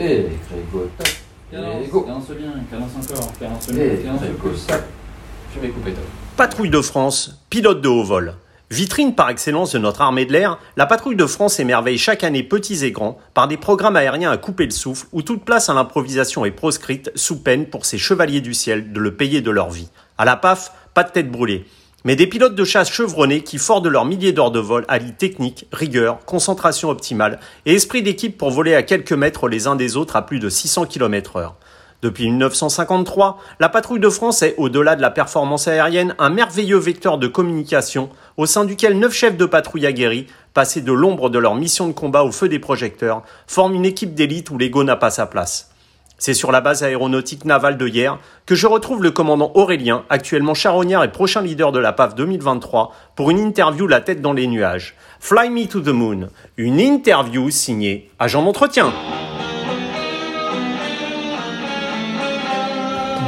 Et Grégo, top. Cadence, Et go. cadence bien, cadence encore, cadence Et bien, cadence Grégo, plus. top. Je vais couper top. Patrouille de France, pilote de haut vol. Vitrine par excellence de notre armée de l'air, la patrouille de France émerveille chaque année petits et grands par des programmes aériens à couper le souffle où toute place à l'improvisation est proscrite sous peine pour ces chevaliers du ciel de le payer de leur vie. À la PAF, pas de tête brûlée. Mais des pilotes de chasse chevronnés qui, forts de leurs milliers d'heures de vol, allient technique, rigueur, concentration optimale et esprit d'équipe pour voler à quelques mètres les uns des autres à plus de 600 km heure. Depuis 1953, la patrouille de France est, au-delà de la performance aérienne, un merveilleux vecteur de communication au sein duquel neuf chefs de patrouille aguerris, passés de l'ombre de leur mission de combat au feu des projecteurs, forment une équipe d'élite où l'ego n'a pas sa place. C'est sur la base aéronautique navale de hier que je retrouve le commandant Aurélien, actuellement charognard et prochain leader de la PAF 2023, pour une interview la tête dans les nuages. Fly Me to the Moon, une interview signée Agent d'entretien.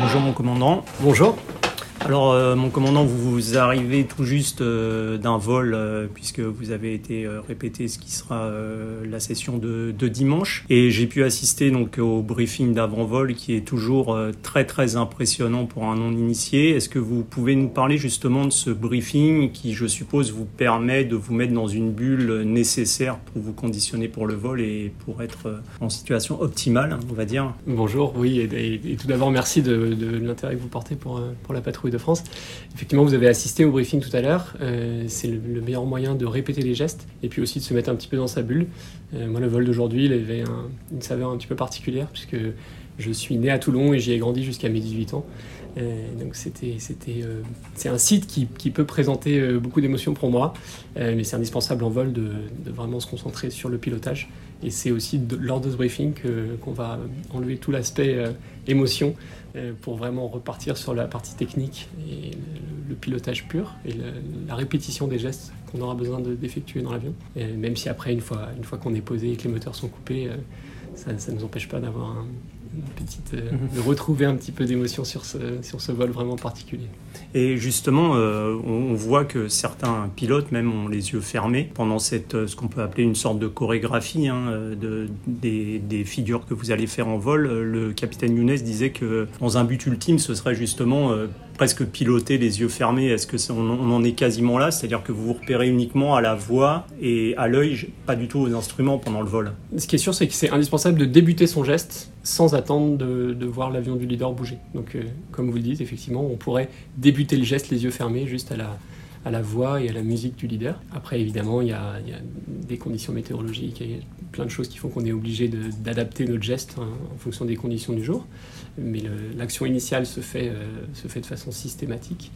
Bonjour mon commandant. Bonjour. Alors euh, mon commandant, vous, arrivez tout juste euh, d'un vol euh, puisque vous avez été répété ce qui sera la session de, dimanche. Et j'ai pu assister donc au briefing d'avant-vol qui est toujours très très impressionnant pour un non-initié. Est-ce que vous pouvez nous parler justement de ce briefing qui je suppose vous permet de vous mettre dans une bulle nécessaire pour vous conditionner pour le vol et pour être en situation optimale, on va dire? Bonjour, oui, et, tout d'abord merci de, de l'intérêt que vous portez pour, pour la patrouille de France. Effectivement, vous avez assisté au briefing tout à l'heure. Euh, c'est le, le meilleur moyen de répéter les gestes et puis aussi de se mettre un petit peu dans sa bulle. Euh, moi, le vol d'aujourd'hui, il avait un- une saveur un petit peu particulière puisque je suis né à Toulon et j'y ai grandi jusqu'à mes 18 ans. Euh, donc c'était, c'était, c'est un site qui, qui peut présenter beaucoup d'émotions pour moi, mais c'est indispensable en vol de vraiment se concentrer sur le pilotage. Et c'est aussi lors de ce briefing qu'on va enlever tout l'aspect euh, émotion euh, pour vraiment repartir sur la partie technique et le, pilotage pur et la répétition des gestes qu'on aura besoin de- d'effectuer dans l'avion. Même si après, une fois, une fois qu'on est posé et que les moteurs sont coupés, euh, ça ne nous empêche pas d'avoir un- euh, de retrouver un petit peu d'émotion sur ce, sur ce vol vraiment particulier. Et justement, euh, on, voit que certains pilotes même ont les yeux fermés pendant cette, euh, ce qu'on peut appeler une sorte de chorégraphie hein, de, des, des figures que vous allez faire en vol. Le capitaine Younes disait que dans un but ultime, ce serait justement presque piloter les yeux fermés. Est-ce que on, en est quasiment là? C'est-à-dire que vous vous repérez uniquement à la voix et à l'œil, pas du tout aux instruments pendant le vol. Ce qui est sûr, c'est que c'est indispensable de débuter son geste sans attendre de, de voir l'avion du leader bouger. Donc, euh, comme vous le dites, effectivement, on pourrait débuter le geste les yeux fermés juste à la, à la voix et à la musique du leader. Après, évidemment, il y a, des conditions météorologiques et plein de choses qui font qu'on est obligé d'adapter notre geste hein, en fonction des conditions du jour. Mais l'action initiale se fait, euh, se fait de façon systématique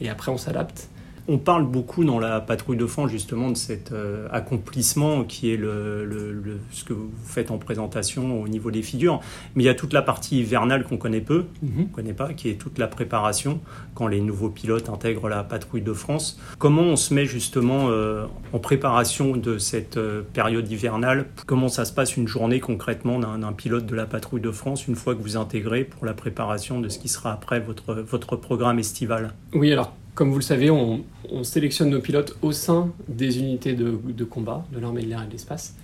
et après, on s'adapte. On parle beaucoup dans la patrouille de France justement de cet euh, accomplissement qui est le, le- le- ce que vous faites en présentation au niveau des figures. Mais il y a toute la partie hivernale qu'on connaît peu, on connaît pas, qui est toute la préparation quand les nouveaux pilotes intègrent la patrouille de France. Comment on se met justement euh, en préparation de cette euh, période hivernale? Comment ça se passe une journée concrètement d'un d'un pilote de la patrouille de France une fois que vous intégrez pour la préparation de ce qui sera après votre, votre programme estival? Oui, alors comme vous le savez, on, on sélectionne nos pilotes au sein des unités de, combat de l'armée de l'air et de l'espace.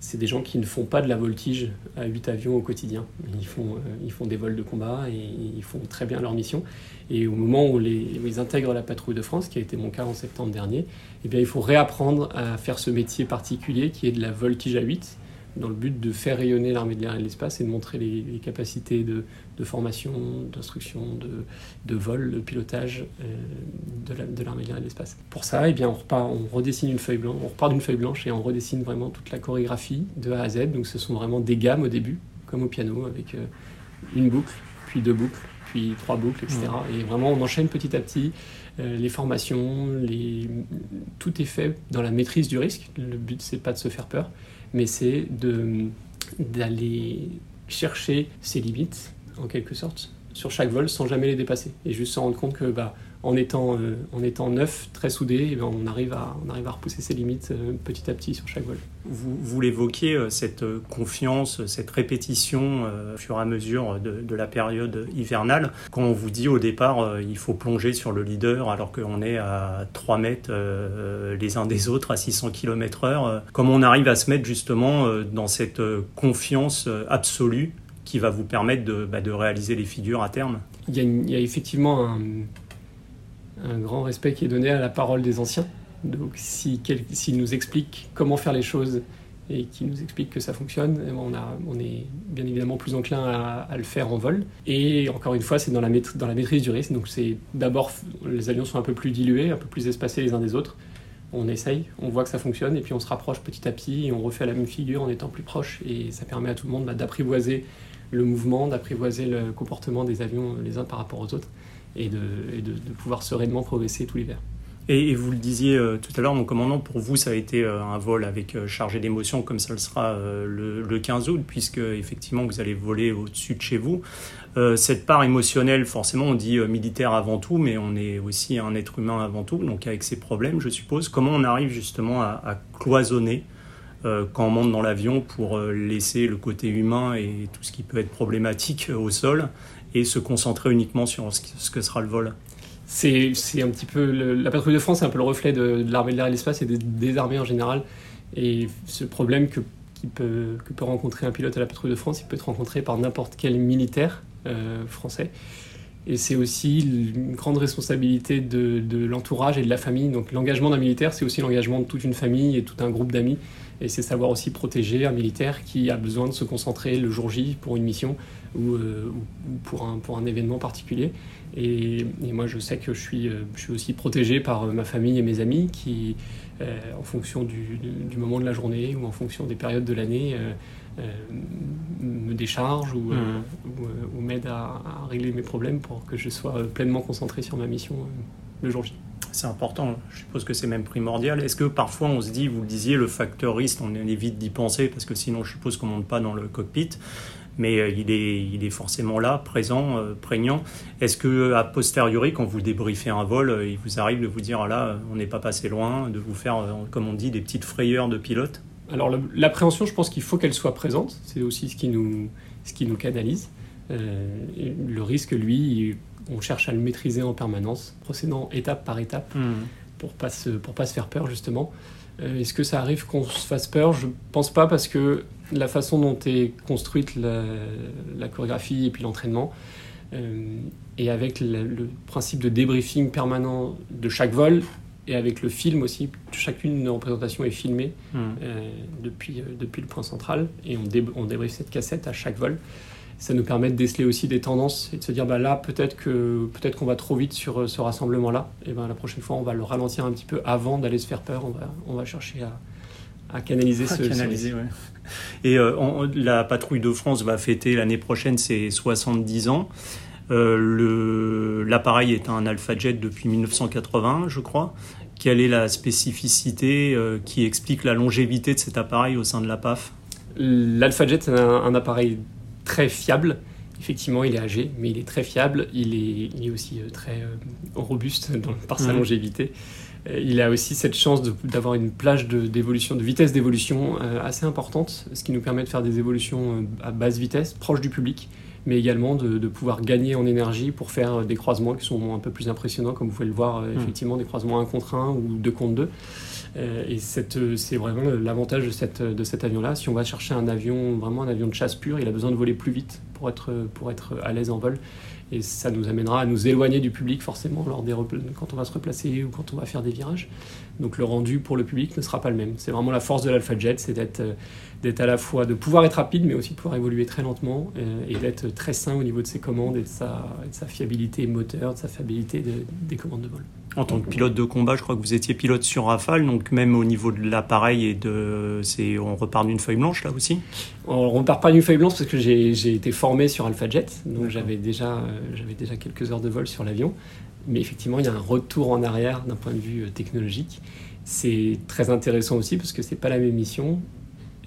C'est des gens qui ne font pas de la voltige à 8 avions au quotidien. Ils font, euh, ils font des vols de combat et ils font très bien leur mission. Et au moment où ils intègrent la patrouille de France, qui a été mon cas en septembre dernier, eh bien, il faut réapprendre à faire ce métier particulier qui est de la voltige à 8, dans le but de faire rayonner l'armée de l'air et de l'espace et de montrer les, les capacités de, de formation, d'instruction, de, de vol, de pilotage euh, de la- de l'armée de l'air et de l'espace. Pour ça, eh bien, on, repart, on redessine une feuille blanche, on repart d'une feuille blanche et on redessine vraiment toute la chorégraphie de A à Z. Donc ce sont vraiment des gammes au début, comme au piano, avec euh, une boucle, puis deux boucles, puis trois boucles, etc. Et vraiment, on enchaîne petit à petit euh, les formations, les... tout est fait dans la maîtrise du risque. Le but, c'est pas de se faire peur, mais c'est d'aller chercher ses limites, en quelque sorte, sur chaque vol sans jamais les dépasser. Et juste se rendre compte que, bah, en étant, euh, en étant neuf, très soudé, eh ben, on, arrive à, on arrive à repousser ses limites euh, petit à petit sur chaque vol. Vous, vous l'évoquiez, euh, cette confiance, cette répétition au fur et à mesure de, de la période hivernale. Quand on vous dit au départ, il faut plonger sur le leader alors qu'on est à 3 mètres les uns des autres, à 600 km heure, euh, comment on arrive à se mettre justement dans cette confiance absolue qui va vous permettre de, bah, de réaliser les figures à terme? Il y a, une- il y a effectivement un, un grand respect qui est donné à la parole des anciens. Donc s'ils nous expliquent comment faire les choses et qu'ils nous expliquent que ça fonctionne, eh ben, on, est bien évidemment plus enclin à, le faire en vol. Et encore une fois, c'est dans la, maîtrise, dans la maîtrise du risque. Donc c'est d'abord, les avions sont un peu plus dilués, un peu plus espacés les uns des autres. On essaye, on voit que ça fonctionne, et puis on se rapproche petit à petit, et on refait la même figure en étant plus proche, et ça permet à tout le monde bah, d'apprivoiser le mouvement, d'apprivoiser le comportement des avions les uns par rapport aux autres, et de, pouvoir sereinement progresser tout l'hiver. Et, et vous le disiez euh, tout à l'heure, mon commandant, pour vous, ça a été euh, un vol avec euh, chargé d'émotions, comme ça le sera le, le 15 août, puisque effectivement vous allez voler au-dessus de chez vous. Cette part émotionnelle, forcément, on dit militaire avant tout, mais on est aussi un être humain avant tout, donc avec ses problèmes, je suppose. Comment on arrive justement à, cloisonner quand on monte dans l'avion pour euh, laisser le côté humain et tout ce qui peut être problématique euh, au sol et se concentrer uniquement sur ce, que sera le vol C'est un petit peu. le- la patrouille de France, c'est un peu le reflet de, l'armée de l'air et de l'espace et des, des armées en général. Et ce problème que, peut, rencontrer un pilote à la patrouille de France, il peut être rencontré par n'importe quel militaire euh, français. Et c'est aussi une grande responsabilité de, l'entourage et de la famille. Donc l'engagement d'un militaire, c'est aussi l'engagement de toute une famille et tout un groupe d'amis. Et c'est savoir aussi protéger un militaire qui a besoin de se concentrer le jour J pour une mission ou, euh, ou- ou pour, un, événement particulier. Et, moi, je sais que je suis, euh, aussi protégé par euh, ma famille et mes amis qui, en fonction du, moment de la journée ou en fonction des périodes de l'année, me déchargent ou, euh, ou, euh, ou m'aident à, à régler mes problèmes pour que je sois euh, pleinement concentré sur ma mission euh, le jour J. C'est important, je suppose que c'est même primordial. Est-ce que parfois on se dit, vous le disiez, le facteur risque, on évite d'y penser parce que sinon je suppose qu'on ne monte pas dans le cockpit, mais euh, il est, il est forcément là, présent, euh, prégnant. Est-ce que a posteriori, quand vous débriefez un vol, euh, il vous arrive de vous dire, ah là, euh, on n'est pas passé loin, de vous faire, euh, comme on dit, des petites frayeurs de pilote? Alors l'appréhension, je pense qu'il faut qu'elle soit présente. C'est aussi ce qui nous, ce qui nous canalise. Euh, le risque, lui, on cherche à le maîtriser en permanence, procédant étape par étape pour pas se, pour pas se faire peur justement. Euh, Est-ce que ça arrive qu'on se fasse peur? Je pense pas parce que la façon dont est construite la, la chorégraphie et puis l'entraînement, euh, et avec le, le principe de débriefing permanent de chaque vol, et avec le film aussi, chacune représentation est filmée Hmm. euh, depuis, euh, depuis le point central et on, dé, on débriefe cette cassette à chaque vol. Ça nous permet de déceler aussi des tendances et de se dire bah là peut-être que peut-être qu'on va trop vite sur euh, ce rassemblement là et ben la prochaine fois on va le ralentir un petit peu avant d'aller se faire peur on va, on va chercher à, à canaliser Ah, ce, canaliser, ouais. Et on- la patrouille de France va fêter l'année prochaine ses 70 ans. Euh, L'appareil est un Alpha Jet depuis 1980, je crois. Quelle est la spécificité euh, qui explique la longévité de cet appareil au sein de la PAF? L'Alpha Jet c'est un, un appareil très fiable. Effectivement, il est âgé, mais il est très fiable. Il est, il est aussi euh, très robuste dans- par sa Mhm. longévité. Il a aussi cette chance d'avoir une plage de- d'évolution, de, vitesse d'évolution euh, assez importante, ce qui nous permet de faire des évolutions à basse vitesse, proche du public, mais également de, de pouvoir gagner en énergie pour faire des croisements qui sont un peu plus impressionnants, comme vous pouvez le voir, euh, Mhm. effectivement, des croisements 1 contre 1 ou 2 contre 2. Euh, et cette, euh, c'est vraiment l'avantage de, cette, de cet avion-là. Si on va chercher un avion, vraiment un avion de chasse pur, il a besoin de voler plus vite pour être, pour être à l'aise en vol. Et ça nous amènera à nous éloigner du public forcément lors des quand on va se replacer ou quand on va faire des virages. Donc le rendu pour le public ne sera pas le même. C'est vraiment la force de l'Alpha Jet, c'est d'être euh, d'être à la fois de pouvoir être rapide, mais aussi de pouvoir évoluer très lentement euh, et d'être très sain au niveau de ses commandes et de sa, et de sa fiabilité moteur, de sa fiabilité de- des commandes de vol. En tant que pilote de combat, je crois que vous étiez pilote sur Rafale, donc même au niveau de l'appareil et de, c'est, on repart d'une feuille blanche là aussi? On repart pas d'une feuille blanche parce que j'ai j'ai été formé sur Alpha Jet, donc j'avais déjà, euh, j'avais déjà quelques heures de vol sur l'avion. Mais effectivement, il y a un retour en arrière d'un point de vue technologique. C'est très intéressant aussi parce que c'est pas la même mission.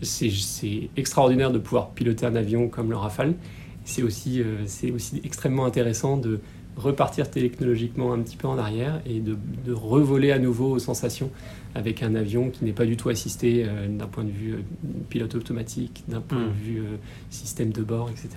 C'est extraordinaire de pouvoir piloter un avion comme le Rafale. C'est aussi, euh, aussi extrêmement intéressant de repartir technologiquement un petit peu en arrière et de, de revoler à nouveau aux sensations avec un avion qui n'est pas du tout assisté euh, d'un point de vue euh, pilote automatique, d'un point Mm. de vue euh, système de bord, etc.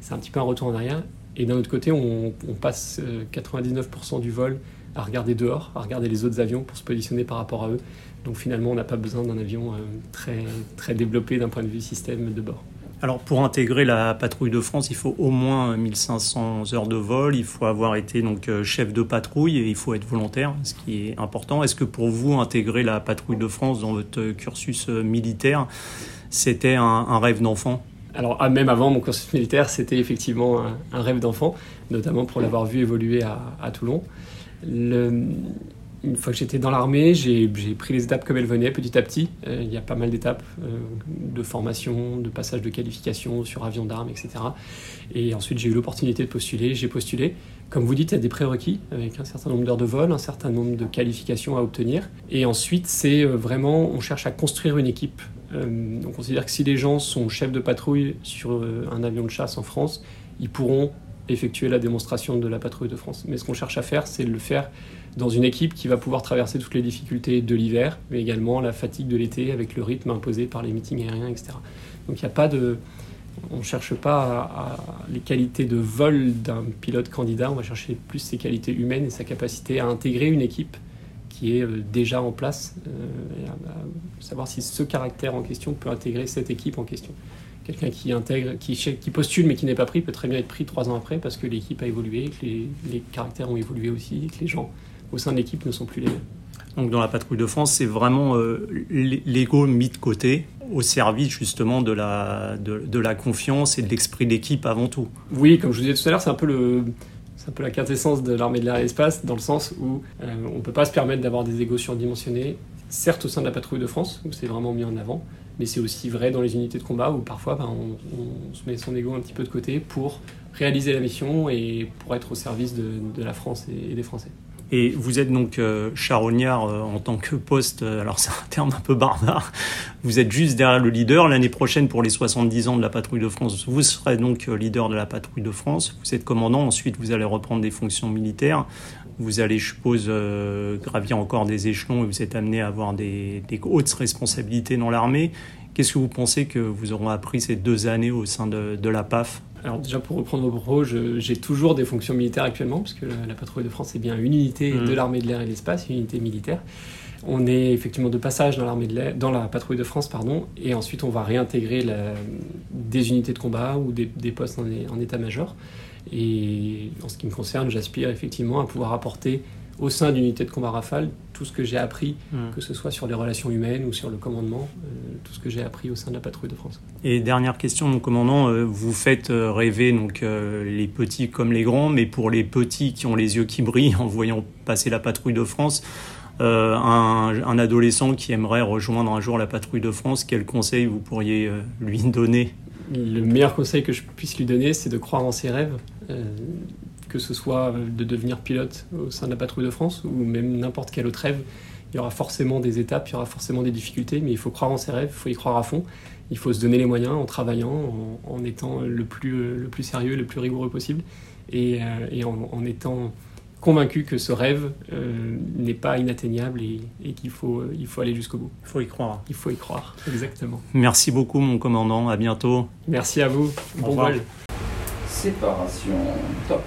C'est un petit peu un retour en arrière. Et d'un autre côté, on, on passe euh, 99% du vol à regarder dehors, à regarder les autres avions pour se positionner par rapport à eux. Donc finalement, on n'a pas besoin d'un avion euh, très, très développé d'un point de vue système de bord. Alors pour intégrer la patrouille de France, il faut au moins 1500 heures de vol, il faut avoir été donc euh, chef de patrouille et il faut être volontaire, ce qui est important. Est-ce que pour vous intégrer la patrouille de France dans votre cursus euh, militaire, c'était un, un rêve d'enfant? Alors ah, même avant mon cursus militaire, c'était effectivement un, un rêve d'enfant, notamment pour l'avoir vu évoluer à, à Toulon. Une fois que j'étais dans l'armée, j'ai pris les étapes comme elles venaient, petit à petit. Euh, il y a pas mal d'étapes euh, de formation, de passage de qualification sur avion d'armes, etc. Et ensuite, j'ai eu l'opportunité de postuler. J'ai postulé. Comme vous dites, il y a des prérequis avec un certain nombre d'heures de vol, un certain nombre de qualifications à obtenir. Et ensuite, c'est euh, vraiment, on cherche à construire une équipe. On considère que si les gens sont chefs de patrouille sur un avion de chasse en France, ils pourront effectuer la démonstration de la patrouille de France. Mais ce qu'on cherche à faire, c'est de le faire dans une équipe qui va pouvoir traverser toutes les difficultés de l'hiver, mais également la fatigue de l'été avec le rythme imposé par les meetings aériens, etc. Donc il n'y a pas de... On ne cherche pas les qualités de vol d'un pilote candidat, on va chercher plus ses qualités humaines et sa capacité à intégrer une équipe qui est euh, déjà en place, euh, à savoir si ce caractère en question peut intégrer cette équipe en question. Quelqu'un qui intègre, qui, postule mais qui n'est pas pris peut très bien être pris trois ans après parce que l'équipe a évolué, que les, les caractères ont évolué aussi, que les gens au sein de l'équipe ne sont plus les mêmes. Donc dans la patrouille de France, c'est vraiment euh, l'ego mis de côté au service justement de la, de, de la confiance et de l'esprit d'équipe avant tout. Oui, comme je vous disais tout à l'heure, c'est un peu le, c'est un peu la quintessence de l'armée de l'air et de l'espace, dans le sens où euh, on ne peut pas se permettre d'avoir des égos surdimensionnés, certes au sein de la patrouille de France, où c'est vraiment mis en avant, mais c'est aussi vrai dans les unités de combat, où parfois ben, on, se met son ego un petit peu de côté pour réaliser la mission et pour être au service de, la France et des Français. Et vous êtes donc euh, charognard euh, en tant que poste, euh, alors c'est un terme un peu barbare, vous êtes juste derrière le leader. L'année prochaine, pour les 70 ans de la patrouille de France, vous serez donc leader de la patrouille de France. Vous êtes commandant, ensuite vous allez reprendre des fonctions militaires. Vous allez, je suppose, gravir encore des échelons et vous êtes amené à avoir des hautes responsabilités dans l'armée. Qu'est-ce que vous pensez que vous aurez appris ces deux années au sein de, de la PAF Alors déjà pour reprendre vos propos, j'ai toujours des fonctions militaires actuellement, puisque la, la patrouille de France est bien une unité Mhm. de l'armée de l'air et de l'espace, une unité militaire. On est effectivement de passage dans l'armée de l'air, dans la patrouille de France, pardon, et ensuite on va réintégrer la- des unités de combat ou des, des postes en, en état-major. Et en ce qui me concerne, j'aspire effectivement à pouvoir apporter au sein d'une unité de combat Rafale tout ce que j'ai appris, que ce soit sur les relations humaines ou sur le commandement, euh, tout ce que j'ai appris au sein de la patrouille de France. Et dernière question, mon commandant, euh, vous faites euh, rêver donc euh, les petits comme les grands, mais pour les petits qui ont les yeux qui brillent en voyant passer la patrouille de France, un, un adolescent qui aimerait rejoindre un jour la patrouille de France, quel conseil vous pourriez lui donner? Le meilleur conseil que je puisse lui donner, c'est de croire en ses rêves, que ce soit de devenir pilote au sein de la patrouille de France ou même n'importe quel autre rêve. Il y aura forcément des étapes, il y aura forcément des difficultés, mais il faut croire en ses rêves, il faut y croire à fond. Il faut se donner les moyens en travaillant, en, en étant le plus, le plus sérieux, le plus rigoureux possible, et, euh, et en, en étant convaincu que ce rêve euh, n'est pas inatteignable et, et qu'il faut, euh, il faut aller jusqu'au bout. Il faut y croire. Il faut y croire, exactement. Merci beaucoup, mon commandant. À bientôt. Merci à vous. Au Bon revoir. vol. Séparation top.